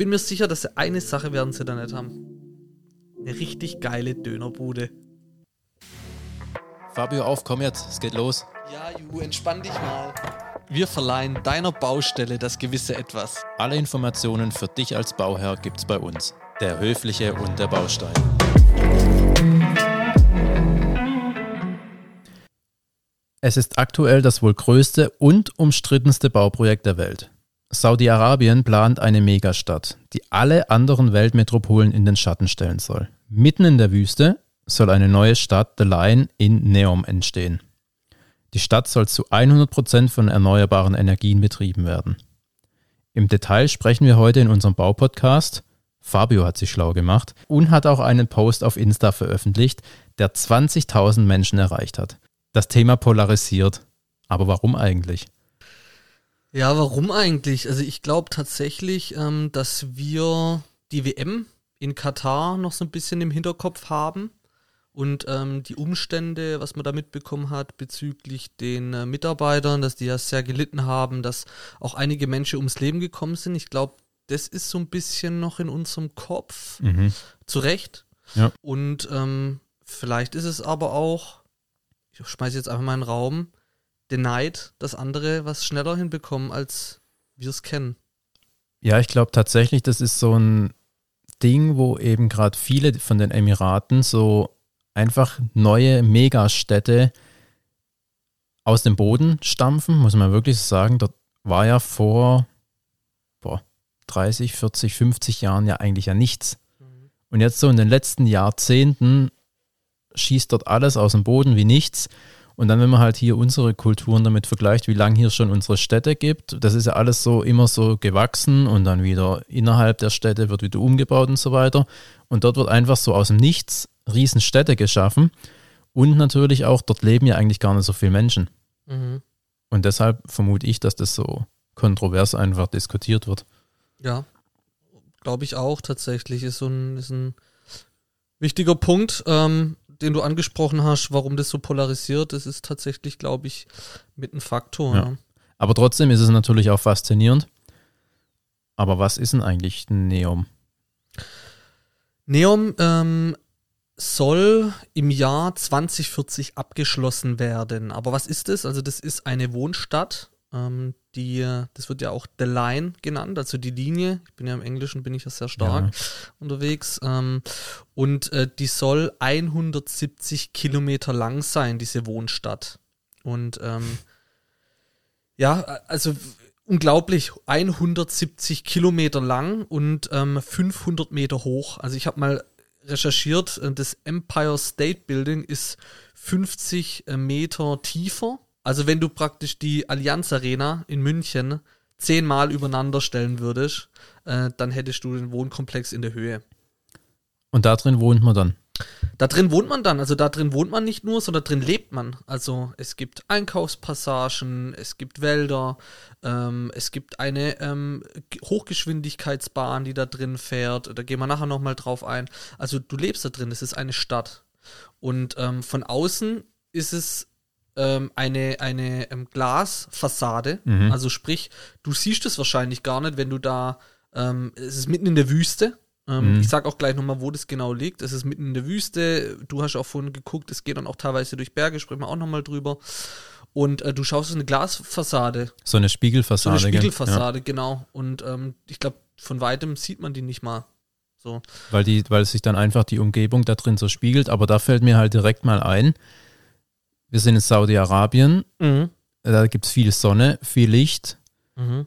bin mir sicher, dass sie eine Sache werden sie da nicht haben. Eine richtig geile Dönerbude. Fabio, auf, komm jetzt, es geht los. Ja, Ju, entspann dich mal. Wir verleihen deiner Baustelle das gewisse Etwas. Alle Informationen für dich als Bauherr gibt's bei uns. Der Höfliche und der Baustein. Es ist aktuell das wohl größte und umstrittenste Bauprojekt der Welt. Saudi-Arabien plant eine Megastadt, die alle anderen Weltmetropolen in den Schatten stellen soll. Mitten in der Wüste soll eine neue Stadt, The Line, in Neom entstehen. Die Stadt soll zu 100% von erneuerbaren Energien betrieben werden. Im Detail sprechen wir heute in unserem Baupodcast. Fabio hat sich schlau gemacht und hat auch einen Post auf Insta veröffentlicht, der 20.000 Menschen erreicht hat. Das Thema polarisiert. Aber warum eigentlich? Ja, warum eigentlich? Also ich glaube tatsächlich, ähm, dass wir die WM in Katar noch so ein bisschen im Hinterkopf haben und ähm, die Umstände, was man da mitbekommen hat bezüglich den äh, Mitarbeitern, dass die ja sehr gelitten haben, dass auch einige Menschen ums Leben gekommen sind. Ich glaube, das ist so ein bisschen noch in unserem Kopf. Mhm. Zu Recht. Ja. Und ähm, vielleicht ist es aber auch ich schmeiße jetzt einfach mal in den Raum, den Neid, dass andere was schneller hinbekommen, als wir es kennen. Ja, ich glaube tatsächlich, das ist so ein Ding, wo eben gerade viele von den Emiraten so einfach neue Megastädte aus dem Boden stampfen, muss man wirklich sagen. Dort war ja vor boah, 30, 40, 50 Jahren ja eigentlich ja nichts. Mhm. Und jetzt so in den letzten Jahrzehnten schießt dort alles aus dem Boden wie nichts. Und dann, wenn man halt hier unsere Kulturen damit vergleicht, wie lange hier schon unsere Städte gibt, das ist ja alles so immer so gewachsen und dann wieder innerhalb der Städte wird wieder umgebaut und so weiter. Und dort wird einfach so aus dem Nichts Riesenstädte geschaffen. Und natürlich auch, dort leben ja eigentlich gar nicht so viele Menschen. Mhm. Und deshalb vermute ich, dass das so kontrovers einfach diskutiert wird. Ja, glaube ich auch tatsächlich. Ist so ein, ist ein wichtiger Punkt. Ähm, den du angesprochen hast, warum das so polarisiert, das ist tatsächlich, glaube ich, mit ein Faktor. Ja. Aber trotzdem ist es natürlich auch faszinierend. Aber was ist denn eigentlich Neom? Neom ähm, soll im Jahr 2040 abgeschlossen werden. Aber was ist das? Also das ist eine Wohnstadt, ähm, die, das wird ja auch The Line genannt, also die Linie. Ich bin ja im Englischen, bin ich ja sehr stark ja. unterwegs. Ähm, und äh, die soll 170 Kilometer lang sein, diese Wohnstadt. Und ähm, ja, also unglaublich, 170 Kilometer lang und ähm, 500 Meter hoch. Also ich habe mal recherchiert, äh, das Empire State Building ist 50 äh, Meter tiefer also wenn du praktisch die Allianz Arena in München zehnmal übereinander stellen würdest, äh, dann hättest du den Wohnkomplex in der Höhe. Und da drin wohnt man dann? Da drin wohnt man dann, also da drin wohnt man nicht nur, sondern drin lebt man. Also es gibt Einkaufspassagen, es gibt Wälder, ähm, es gibt eine ähm, Hochgeschwindigkeitsbahn, die da drin fährt. Da gehen wir nachher nochmal drauf ein. Also du lebst da drin, es ist eine Stadt. Und ähm, von außen ist es ähm, eine, eine ähm, Glasfassade. Mhm. Also sprich, du siehst es wahrscheinlich gar nicht, wenn du da, ähm, es ist mitten in der Wüste. Ähm, mhm. Ich sag auch gleich nochmal, wo das genau liegt. Es ist mitten in der Wüste. Du hast auch vorhin geguckt, es geht dann auch teilweise durch Berge, sprechen wir auch nochmal drüber. Und äh, du schaust eine Glasfassade. So eine Spiegelfassade. So eine Spiegelfassade, ja. genau. Und ähm, ich glaube, von weitem sieht man die nicht mal. So. Weil, die, weil sich dann einfach die Umgebung da drin so spiegelt. Aber da fällt mir halt direkt mal ein, wir sind in Saudi-Arabien, mhm. da gibt es viel Sonne, viel Licht. Mhm.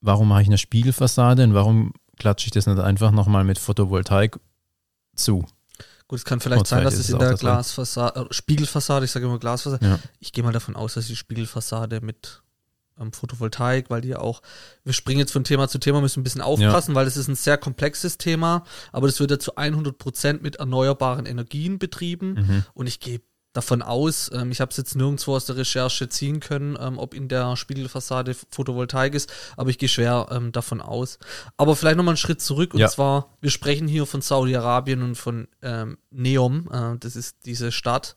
Warum mache ich eine Spiegelfassade und warum klatsche ich das nicht einfach nochmal mit Photovoltaik zu? Gut, es kann vielleicht sein, dass es in der Glasfassade, äh, Spiegelfassade, ich sage immer Glasfassade, ja. ich gehe mal davon aus, dass die Spiegelfassade mit ähm, Photovoltaik, weil die ja auch, wir springen jetzt von Thema zu Thema, müssen ein bisschen aufpassen, ja. weil es ist ein sehr komplexes Thema, aber das wird ja zu 100 Prozent mit erneuerbaren Energien betrieben mhm. und ich gehe davon aus, ähm, ich habe es jetzt nirgendwo aus der Recherche ziehen können, ähm, ob in der Spiegelfassade Photovoltaik ist, aber ich gehe schwer ähm, davon aus. Aber vielleicht nochmal einen Schritt zurück und ja. zwar, wir sprechen hier von Saudi-Arabien und von ähm, Neom, äh, das ist diese Stadt.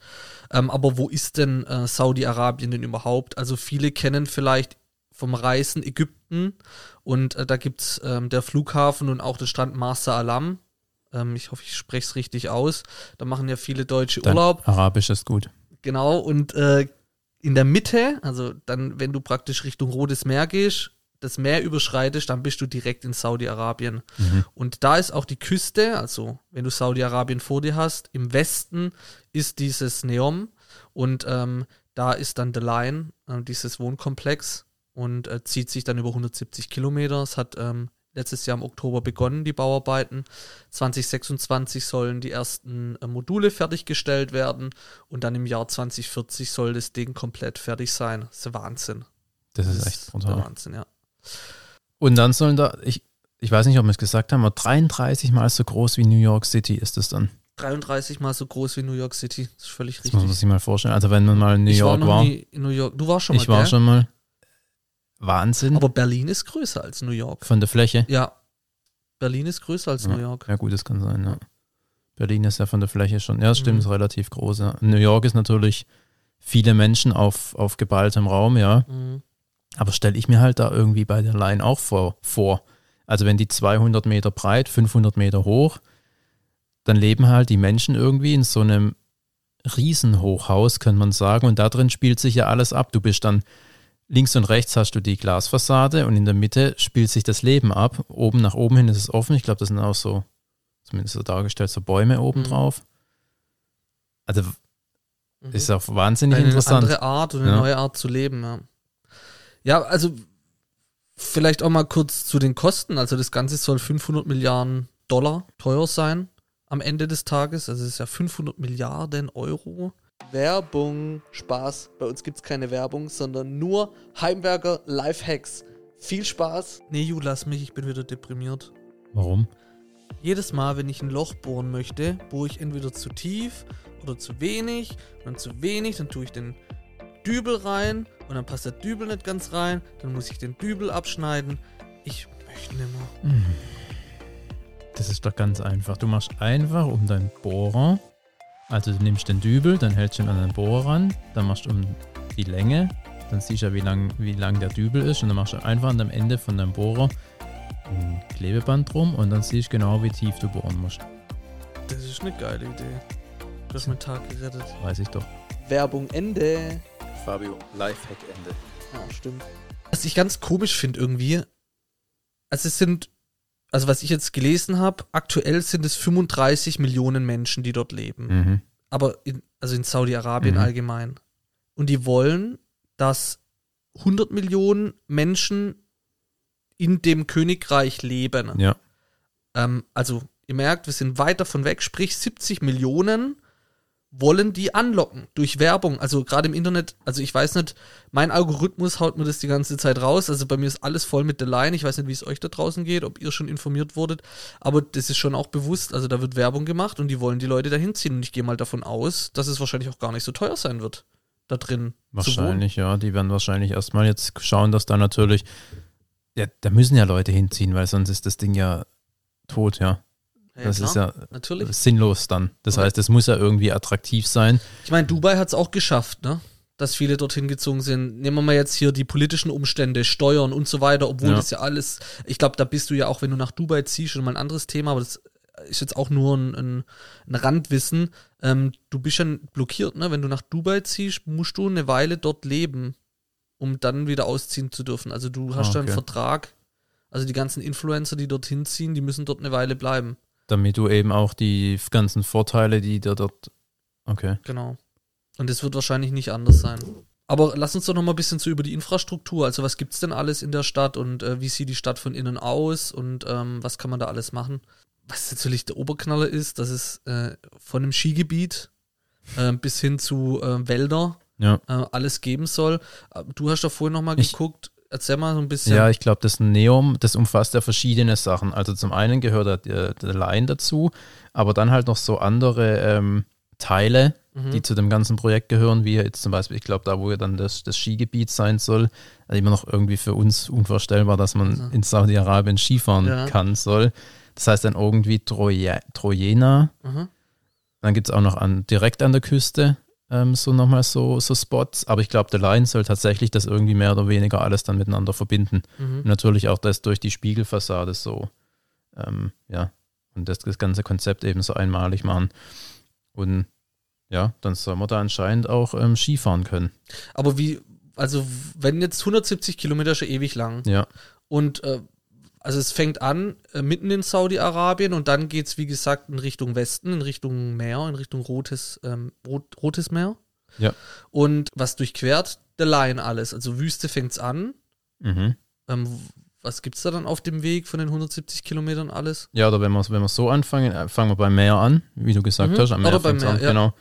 Ähm, aber wo ist denn äh, Saudi-Arabien denn überhaupt? Also viele kennen vielleicht vom reichsten Ägypten. Und äh, da gibt es ähm, der Flughafen und auch der Strand Marsa Alam. Ähm, ich hoffe, ich spreche es richtig aus. Da machen ja viele Deutsche Dein Urlaub. Arabisch ist gut. Genau, und äh, in der Mitte, also dann, wenn du praktisch Richtung Rotes Meer gehst, das Meer überschreitest, dann bist du direkt in Saudi-Arabien. Mhm. Und da ist auch die Küste, also wenn du Saudi-Arabien vor dir hast, im Westen ist dieses Neom und ähm, da ist dann The Line, äh, dieses Wohnkomplex und äh, zieht sich dann über 170 Kilometer. Es hat ähm, letztes Jahr im Oktober begonnen, die Bauarbeiten. 2026 sollen die ersten äh, Module fertiggestellt werden und dann im Jahr 2040 soll das Ding komplett fertig sein. Das ist Wahnsinn. Das ist echt brutal. Wahnsinn, ja. Und dann sollen da, ich, ich weiß nicht, ob wir es gesagt haben, aber 33 Mal so groß wie New York City ist es dann. 33 mal so groß wie New York City. Das ist völlig Das muss man richtig. sich mal vorstellen. Also wenn man mal in New ich war York noch war, nie in New York. Du warst schon mal, ich war gell? schon mal. Wahnsinn. Aber Berlin ist größer als New York. von der Fläche. Ja. Berlin ist größer als Ja. New York. Ja, gut, das kann sein, ja. Berlin ist ja von der Fläche schon, ja, das stimmt, Mhm. ist relativ groß. Ja. New York ist natürlich viele Menschen auf, auf geballtem Raum, ja. Mhm. Aber stelle ich mir halt da irgendwie bei der Line auch vor, vor. Also wenn die 200 Meter breit, 500 Meter hoch, dann leben halt die Menschen irgendwie in so einem Riesenhochhaus, könnte man sagen. Und da drin spielt sich ja alles ab. Du bist dann links und rechts hast du die Glasfassade und in der Mitte spielt sich das Leben ab. Oben nach oben hin ist es offen. Ich glaube, das sind auch so, zumindest so dargestellt, so Bäume oben Mhm. drauf. Also Mhm. ist auch wahnsinnig eine interessant. andere Art und eine Ja. neue Art zu leben, ja. Ja, also vielleicht auch mal kurz zu den Kosten. Also das Ganze soll 500 Milliarden Dollar teuer sein am Ende des Tages. Also es ist ja 500 Milliarden Euro. Werbung, Spaß. Bei uns gibt es keine Werbung, sondern nur Heimwerker Lifehacks. Viel Spaß. Nee, Ju, lass mich, ich bin wieder deprimiert. Warum? Jedes Mal, wenn ich ein Loch bohren möchte, bohre ich entweder zu tief oder zu wenig. Und dann zu wenig, dann tue ich den Dübel rein und dann passt der Dübel nicht ganz rein. Dann muss ich den Dübel abschneiden. Ich möchte nicht mehr. Das ist doch ganz einfach. Du machst einfach um deinen Bohrer, also du nimmst den Dübel, dann hältst du ihn an den Bohrer ran, dann machst du um die Länge, dann siehst du ja, wie lang, wie lang der Dübel ist und dann machst du einfach an dem Ende von deinem Bohrer ein Klebeband drum und dann siehst du genau, wie tief du bohren musst. Das ist eine geile Idee. Du hast meinen Tag gerettet. Weiß ich doch. Werbung Ende. Fabio, Lifehack Ende. Ja, stimmt. Was ich ganz komisch finde irgendwie, also es sind, also was ich jetzt gelesen habe, aktuell sind es 35 Millionen Menschen, die dort leben. Mhm. aber in, also in Saudi-Arabien Mhm. allgemein. Und die wollen, dass 100 Millionen Menschen in dem Königreich leben. Ja. Ähm, also ihr merkt, wir sind weit davon weg, sprich 70 Millionen wollen die anlocken durch Werbung. Also gerade im Internet, also ich weiß nicht, mein Algorithmus haut mir das die ganze Zeit raus. Also bei mir ist alles voll mit The Line. Ich weiß nicht, wie es euch da draußen geht, ob ihr schon informiert wurdet. Aber das ist schon auch bewusst. Also da wird Werbung gemacht und die wollen die Leute dahin ziehen. Und ich gehe mal davon aus, dass es wahrscheinlich auch gar nicht so teuer sein wird, da drin. Wahrscheinlich, ja. Die werden wahrscheinlich erstmal jetzt schauen, dass da natürlich, ja, da müssen ja Leute hinziehen, weil sonst ist das Ding ja tot, ja. Ja, das klar, ist ja natürlich. sinnlos dann. Das Ja. heißt, es muss ja irgendwie attraktiv sein. Ich meine, Dubai hat es auch geschafft, ne? Dass viele dorthin gezogen sind. Nehmen wir mal jetzt hier die politischen Umstände, Steuern und so weiter, obwohl Ja. das ja alles, ich glaube, da bist du ja auch, wenn du nach Dubai ziehst, schon mal ein anderes Thema, aber das ist jetzt auch nur ein, ein, ein Randwissen. Ähm, du bist ja blockiert, ne? Wenn du nach Dubai ziehst, musst du eine Weile dort leben, um dann wieder ausziehen zu dürfen. Also du hast Ah, da einen okay. Vertrag. Also die ganzen Influencer, die dorthin ziehen, die müssen dort eine Weile bleiben. Damit du eben auch die ganzen Vorteile, die dir dort. Okay. Genau. Und es wird wahrscheinlich nicht anders sein. Aber lass uns doch noch mal ein bisschen so über die Infrastruktur. Also was gibt's denn alles in der Stadt und äh, wie sieht die Stadt von innen aus und ähm, was kann man da alles machen? Was natürlich der Oberknaller ist, dass es äh, von einem Skigebiet äh, bis hin zu äh, Wälder Ja. äh, alles geben soll. Äh, Du hast doch vorhin noch mal Ich- geguckt. Erzähl mal so ein bisschen. Ja, ich glaube, das Neom, das umfasst ja verschiedene Sachen. Also zum einen gehört da der, der Line dazu, aber dann halt noch so andere ähm, Teile, Mhm. die zu dem ganzen Projekt gehören, wie jetzt zum Beispiel, ich glaube, da, wo ja dann das, das Skigebiet sein soll, also immer noch irgendwie für uns unvorstellbar, dass man Also. in Saudi-Arabien Skifahren Ja. kann soll. Das heißt dann irgendwie Troje, Trojena. Mhm. Dann gibt es auch noch an, direkt an der Küste ähm, so nochmal so, so Spots. Aber ich glaube, der Line soll tatsächlich das irgendwie mehr oder weniger alles dann miteinander verbinden. Mhm. Und natürlich auch das durch die Spiegelfassade so, ähm, ja, und das, das ganze Konzept eben so einmalig machen. Und ja, dann soll man da anscheinend auch ähm, Skifahren können. Aber wie, also wenn jetzt 170 Kilometer schon ewig lang Ja, und äh, also es fängt an äh, mitten in Saudi-Arabien und dann geht es, wie gesagt, in Richtung Westen, in Richtung Meer, in Richtung Rotes, ähm, Rot, Rotes Meer. Ja. Und was durchquert der Line alles? Also Wüste fängt's an. mhm. Ähm, was gibt's da dann auf dem Weg von den 170 Kilometern alles? ja oder wenn wir wenn so anfangen, äh, fangen wir beim Meer an, wie du gesagt Mhm. hast. Am Meer Oder beim fängt's an, Meer, ja. genau.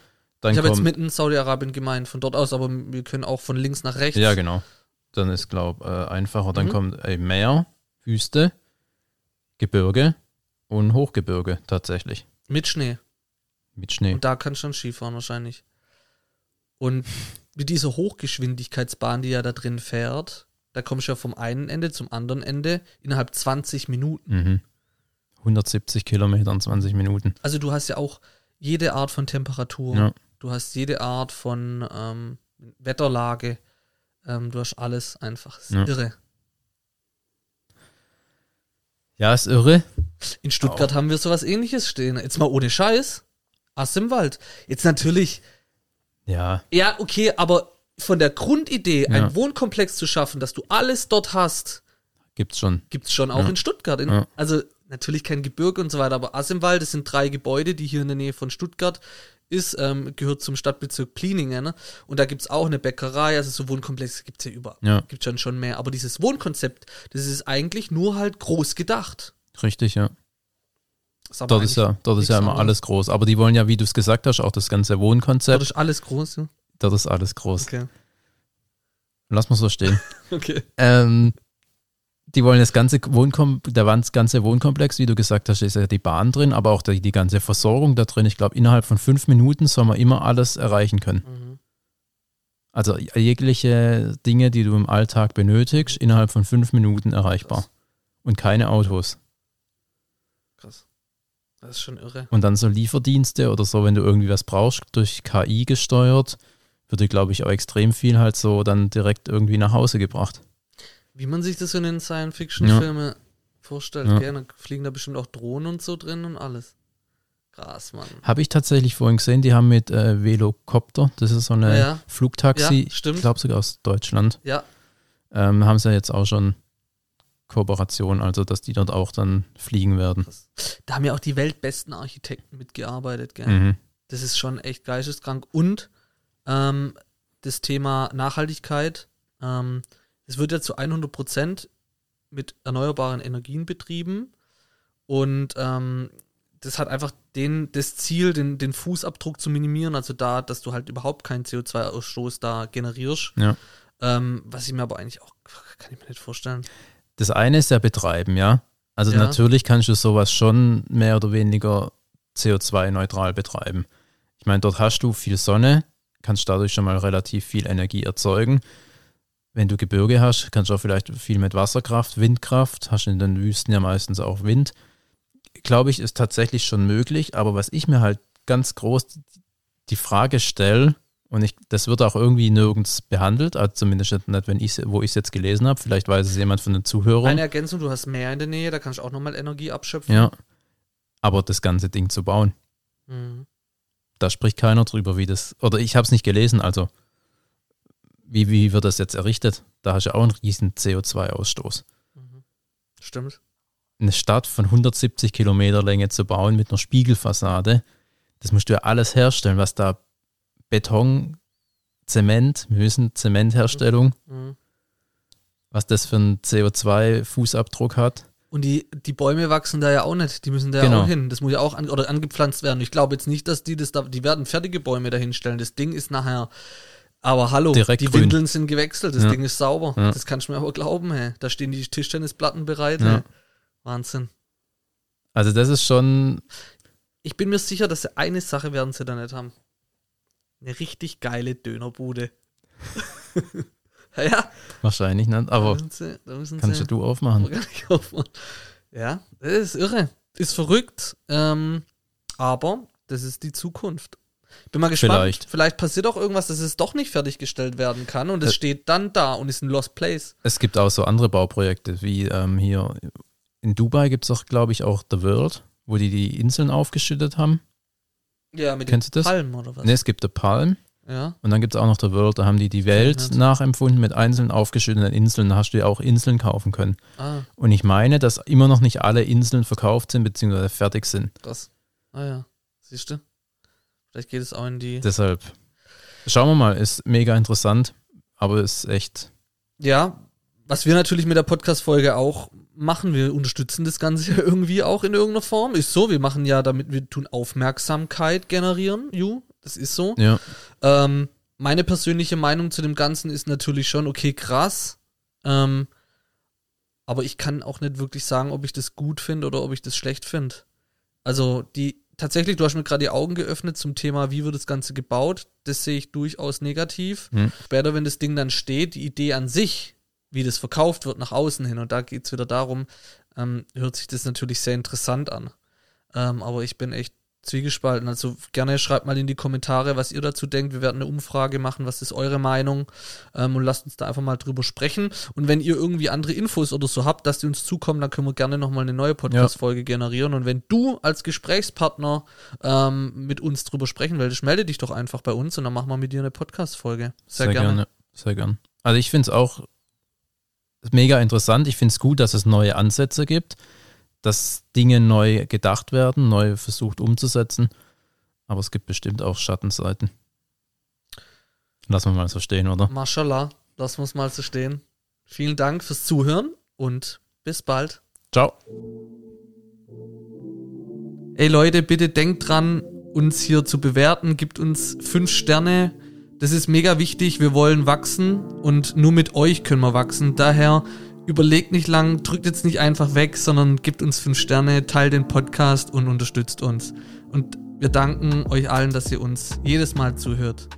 Dann ich habe jetzt mitten Saudi-Arabien gemeint, von dort aus, aber wir können auch von links nach rechts. ja, genau. Dann ist, glaube äh, einfacher. Dann Mhm. kommt äh, Meer, Wüste, Gebirge und Hochgebirge tatsächlich. Mit Schnee. Mit Schnee. Und da kannst du dann Skifahren wahrscheinlich. Und mit dieser Hochgeschwindigkeitsbahn, die ja da drin fährt, da kommst du ja vom einen Ende zum anderen Ende innerhalb 20 Minuten. Mhm. 170 Kilometer in 20 Minuten. Also du hast ja auch jede Art von Temperatur. Ja. Du hast jede Art von ähm, Wetterlage. Ähm, du hast alles einfach. Das ist Ja. irre. Ja, ist irre. In Stuttgart haben wir sowas ähnliches stehen. Jetzt mal ohne Scheiß. Ass im Wald. Jetzt natürlich Ja, Ja, okay, aber von der Grundidee, Ja. einen Wohnkomplex zu schaffen, dass du alles dort hast, gibt's schon. gibt's schon auch Ja. in Stuttgart. In, Ja. Also natürlich kein Gebirge und so weiter, aber Asimwald, das sind drei Gebäude, die hier in der Nähe von Stuttgart ist, ähm, gehört zum Stadtbezirk Pliningen. Ne? Und da gibt's auch eine Bäckerei, also so Wohnkomplexe gibt's ja überall. Ja, Gibt schon schon mehr. Aber dieses Wohnkonzept, das ist eigentlich nur halt groß gedacht. richtig, ja. Ist Dort ist ja, dort ist ja immer anderes. alles groß. Aber die wollen ja, wie du es gesagt hast, auch das ganze Dort Wohnkonzept. ist alles groß. Ja? Dort ist alles groß. Okay. Lass mal so stehen. Okay. ähm, die wollen das ganze Wohnkom der ganze Wohnkomplex, wie du gesagt hast, ist ja die Bahn drin, aber auch die, die ganze Versorgung da drin. Ich glaube, innerhalb von fünf Minuten soll man immer alles erreichen können. Mhm. Also jegliche Dinge, die du im Alltag benötigst, innerhalb von fünf Minuten erreichbar. Krass. Und keine Autos. Krass. Das ist schon irre. Und dann so Lieferdienste oder so, wenn du irgendwie was brauchst, durch KI gesteuert, würde, glaube ich, auch extrem viel halt so dann direkt irgendwie nach Hause gebracht. Wie man sich das in den Science-Fiction-Filmen vorstellt. Ja. Da fliegen da bestimmt auch Drohnen und so drin und alles. Krass, Mann. Habe ich tatsächlich vorhin gesehen, die haben mit äh, Velocopter, das ist so eine Ja, ja. Flugtaxi, Ja, stimmt. ich glaube sogar aus Deutschland, Ja, ähm, haben sie ja jetzt auch schon Kooperation, also dass die dort auch dann fliegen werden. da haben ja auch die weltbesten Architekten mitgearbeitet. Gell? Mhm. Das ist schon echt geisteskrank. Und ähm, das Thema Nachhaltigkeit, ähm, es wird ja zu 100 Prozent mit erneuerbaren Energien betrieben. Und ähm, das hat einfach den, das Ziel, den, den Fußabdruck zu minimieren, also da, dass du halt überhaupt keinen CO2-Ausstoß da generierst. Ja. Ähm, was ich mir aber eigentlich auch, kann ich mir nicht vorstellen. Das eine ist ja Betreiben, ja. Also Ja. natürlich kannst du sowas schon mehr oder weniger CO2-neutral betreiben. Ich meine, dort hast du viel Sonne, kannst dadurch schon mal relativ viel Energie erzeugen. Wenn du Gebirge hast, kannst du auch vielleicht viel mit Wasserkraft, Windkraft, hast in den Wüsten ja meistens auch Wind. Glaube ich, ist tatsächlich schon möglich, aber was ich mir halt ganz groß die Frage stelle, und ich, das wird auch irgendwie nirgends behandelt, also zumindest nicht, wenn ich, wo ich es jetzt gelesen habe, vielleicht weiß es jemand von den Zuhörern. Eine Ergänzung, du hast Meer in der Nähe, da kannst du auch nochmal Energie abschöpfen. Ja. Aber das ganze Ding zu bauen, Mhm. da spricht keiner drüber, wie das. Oder ich habe es nicht gelesen, also wie, wie wird das jetzt errichtet? Da hast du auch einen riesen CO2-Ausstoß. Mhm. Stimmt. Eine Stadt von 170 Kilometer Länge zu bauen mit einer Spiegelfassade, das musst du ja alles herstellen, was da Beton, Zement, wir wissen Zementherstellung, Mhm. was das für einen CO2-Fußabdruck hat. Und die, die Bäume wachsen da ja auch nicht, die müssen da Genau. ja auch hin. Das muss ja auch an, oder angepflanzt werden. Ich glaube jetzt nicht, dass die das da, die werden fertige Bäume dahinstellen. Das Ding ist nachher, aber hallo, Direkt die grün. Windeln sind gewechselt, das Ja. Ding ist sauber. Ja. Das kannst du mir aber glauben, hey. Da stehen die Tischtennisplatten bereit. Ja. Hey. Wahnsinn. Also das ist schon, Ich bin mir sicher, dass sie eine Sache werden sie da nicht haben. Eine richtig geile Dönerbude. ja, wahrscheinlich nicht, aber sie, kannst sie, du aufmachen. Aufmachen. Ja, das ist irre. Ist verrückt. Ähm, aber das ist die Zukunft. Bin mal gespannt. Vielleicht. Vielleicht passiert auch irgendwas, dass es doch nicht fertiggestellt werden kann und es Äh. steht dann da und ist ein Lost Place. Es gibt auch so andere Bauprojekte, wie ähm, hier in Dubai gibt es auch, glaube ich, auch The World, wo die die Inseln aufgeschüttet haben. Ja, mit Kennst du den das? Palmen oder was? Ne, es gibt The Palm Ja. und dann gibt es auch noch The World, da haben die die Welt nicht. nachempfunden mit einzelnen aufgeschütteten Inseln. Da hast du ja auch Inseln kaufen können. Ah, Und ich meine, dass immer noch nicht alle Inseln verkauft sind, beziehungsweise fertig sind. krass. Ah ja. Siehst du? Vielleicht geht es auch in die. Deshalb schauen wir mal, ist mega interessant, aber ist echt. Ja, was wir natürlich mit der Podcast-Folge auch machen, wir unterstützen das Ganze ja irgendwie auch in irgendeiner Form. Ist so, wir machen ja damit, wir tun Aufmerksamkeit generieren, Ju, das ist so. Ja, Ähm, meine persönliche Meinung zu dem Ganzen ist natürlich schon, okay, krass. Ähm, aber ich kann auch nicht wirklich sagen, ob ich das gut finde oder ob ich das schlecht finde. Also die tatsächlich, du hast mir gerade die Augen geöffnet zum Thema, wie wird das Ganze gebaut. Das sehe ich durchaus negativ. Hm. Später, wenn das Ding dann steht, die Idee an sich, wie das verkauft wird nach außen hin, und da geht es wieder darum, ähm, hört sich das natürlich sehr interessant an. Ähm, aber ich bin echt zwiegespalten. Also gerne schreibt mal in die Kommentare, was ihr dazu denkt. Wir werden eine Umfrage machen, was ist eure Meinung ähm, und lasst uns da einfach mal drüber sprechen. Und wenn ihr irgendwie andere Infos oder so habt, dass die uns zukommen, dann können wir gerne nochmal eine neue Podcast-Folge generieren. Und wenn du als Gesprächspartner ähm, mit uns drüber sprechen willst, melde dich doch einfach bei uns und dann machen wir mit dir eine Podcast-Folge. Sehr, gerne. Sehr gerne. Also ich finde es auch mega interessant. Ich finde es gut, dass es neue Ansätze gibt, dass Dinge neu gedacht werden, neu versucht umzusetzen. Aber es gibt bestimmt auch Schattenseiten. Lassen wir mal so stehen, oder? Mashallah, das muss mal so stehen. Vielen Dank fürs Zuhören und bis bald. Ciao. Ey Leute, bitte denkt dran, uns hier zu bewerten. Gibt uns fünf Sterne. Das ist mega wichtig. Wir wollen wachsen und nur mit euch können wir wachsen. Daher überlegt nicht lang, drückt jetzt nicht einfach weg, sondern gibt uns fünf Sterne, teilt den Podcast und unterstützt uns. Und wir danken euch allen, dass ihr uns jedes Mal zuhört.